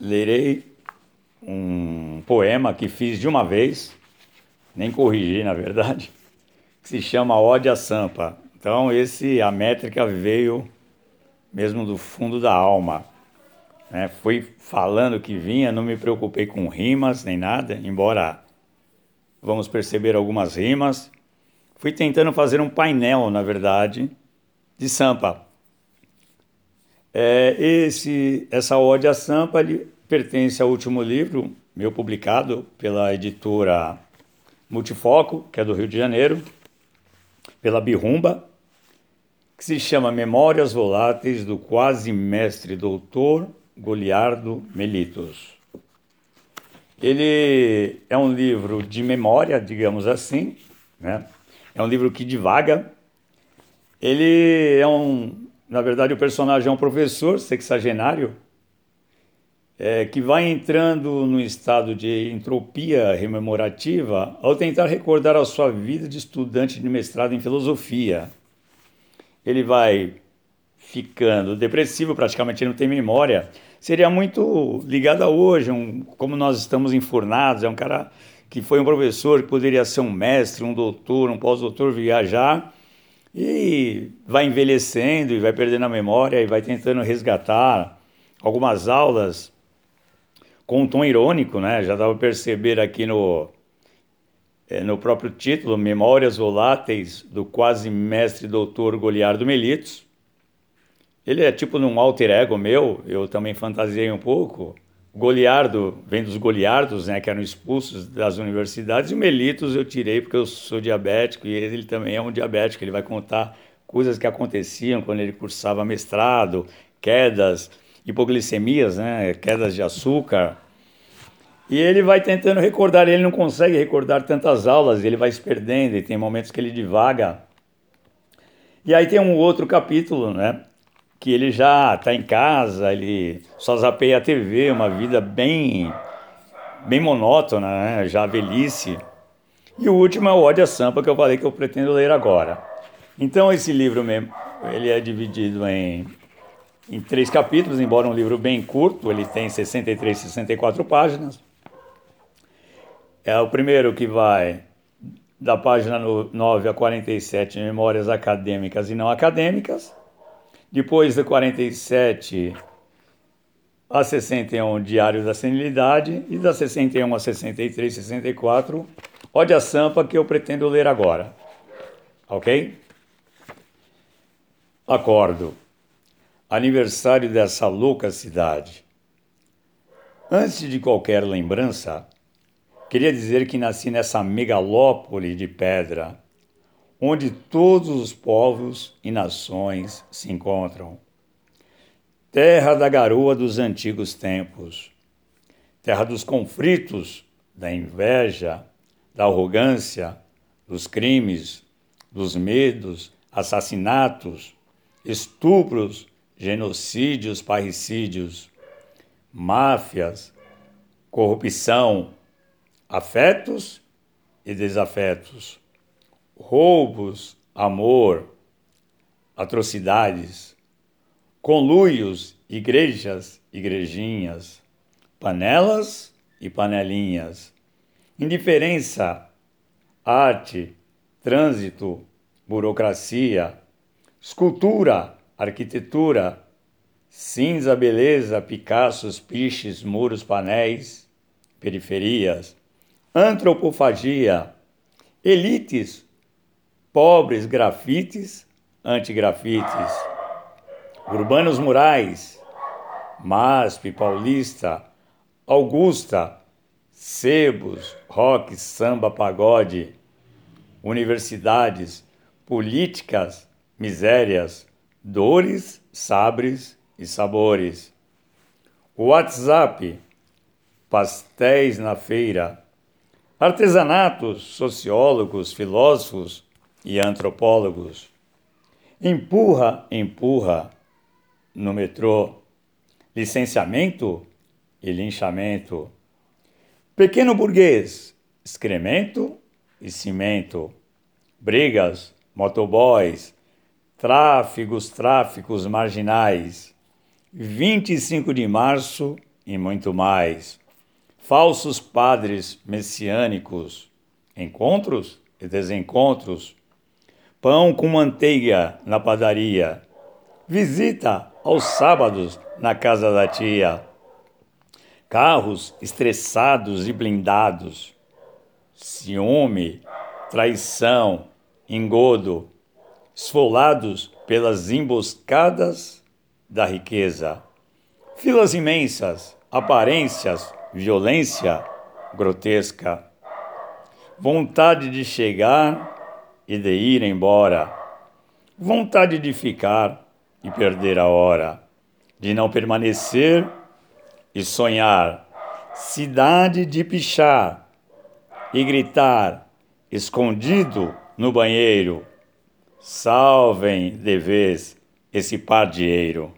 lerei um poema que fiz de uma vez, nem corrigi na verdade, que se chama Ode à Sampa. Então esse a métrica veio mesmo do fundo da alma. Né? Fui falando que vinha, não me preocupei com rimas nem nada, embora vamos perceber algumas rimas. Fui tentando fazer um painel, na verdade, de Sampa. É, esse, essa ode à Sampa ele pertence ao último livro meu publicado pela editora Multifoco, que é do Rio de Janeiro, pela Birrumba, que se chama Memórias Voláteis do quase mestre doutor Goliardo Melitos. Ele é um livro de memória, digamos assim, né? É um livro que divaga. Ele é um, na verdade, o personagem é um professor sexagenário é, que vai entrando no estado de entropia rememorativa ao tentar recordar a sua vida de estudante de mestrado em filosofia. Ele vai ficando depressivo, praticamente não tem memória. Seria muito ligado a hoje, um, como nós estamos enfurnados, é um cara que foi um professor, que poderia ser um mestre, um doutor, um pós-doutor, viajar, e vai envelhecendo e vai perdendo a memória e vai tentando resgatar algumas aulas com um tom irônico, né? Já dava para perceber aqui no, é, no próprio título, Memórias Voláteis do quase mestre doutor Goliardo Melitos. Ele é tipo num alter ego meu, eu também fantasiei um pouco. Goliardo vem dos Goliardos, né, que eram expulsos das universidades, e o Melitos eu tirei porque eu sou diabético e ele também é um diabético. Ele vai contar coisas que aconteciam quando ele cursava mestrado, quedas, hipoglicemias, né, quedas de açúcar. E ele vai tentando recordar, ele não consegue recordar tantas aulas, ele vai se perdendo, e tem momentos que ele divaga. E aí tem um outro capítulo, né, que ele já está em casa, ele só zapeia a TV, uma vida bem bem monótona, né, já velhice. E o último é o Ódio a Sampa, que eu falei que eu pretendo ler agora. Então esse livro mesmo, ele é dividido em em três capítulos, embora um livro bem curto, ele tem 63, 64 páginas. É o primeiro que vai da página 9 a 47, Memórias Acadêmicas e Não Acadêmicas. Depois da 47 a 61, Diário da Senilidade. E da 61 a 63, 64, Ode a Sampa, que eu pretendo ler agora. Ok? Acordo aniversário dessa louca cidade. Antes de qualquer lembrança, queria dizer que nasci nessa megalópole de pedra, onde todos os povos e nações se encontram. Terra da garoa dos antigos tempos, terra dos conflitos, da inveja, da arrogância, dos crimes, dos medos, assassinatos, estupros, genocídios, parricídios, máfias, corrupção, afetos e desafetos, roubos, amor, atrocidades, conluios, igrejas, igrejinhas, panelas e panelinhas, indiferença, arte, trânsito, burocracia, escultura, arquitetura, cinza, beleza, Picassos, piches, muros, painéis, periferias, antropofagia, elites, pobres, grafites, antigrafites, urbanos murais, MASP, Paulista, Augusta, sebos, rock, samba, pagode, universidades, políticas, misérias, dores, sabres e sabores. WhatsApp, pastéis na feira, artesanatos, sociólogos, filósofos e antropólogos. Empurra, empurra no metrô, licenciamento e linchamento. Pequeno burguês, excremento e cimento. Brigas, motoboys, tráfegos, tráficos marginais. 25 de março e muito mais. Falsos padres messiânicos, encontros e desencontros, pão com manteiga na padaria, visita aos sábados na casa da tia, carros estressados e blindados, ciúme, traição, engodo, esfolados pelas emboscadas da riqueza. Filas imensas, aparências, violência grotesca. Vontade de chegar e de ir embora. Vontade de ficar e perder a hora. De não permanecer e sonhar. Cidade de pichar e gritar, escondido no banheiro. Salvem de vez esse pardieiro.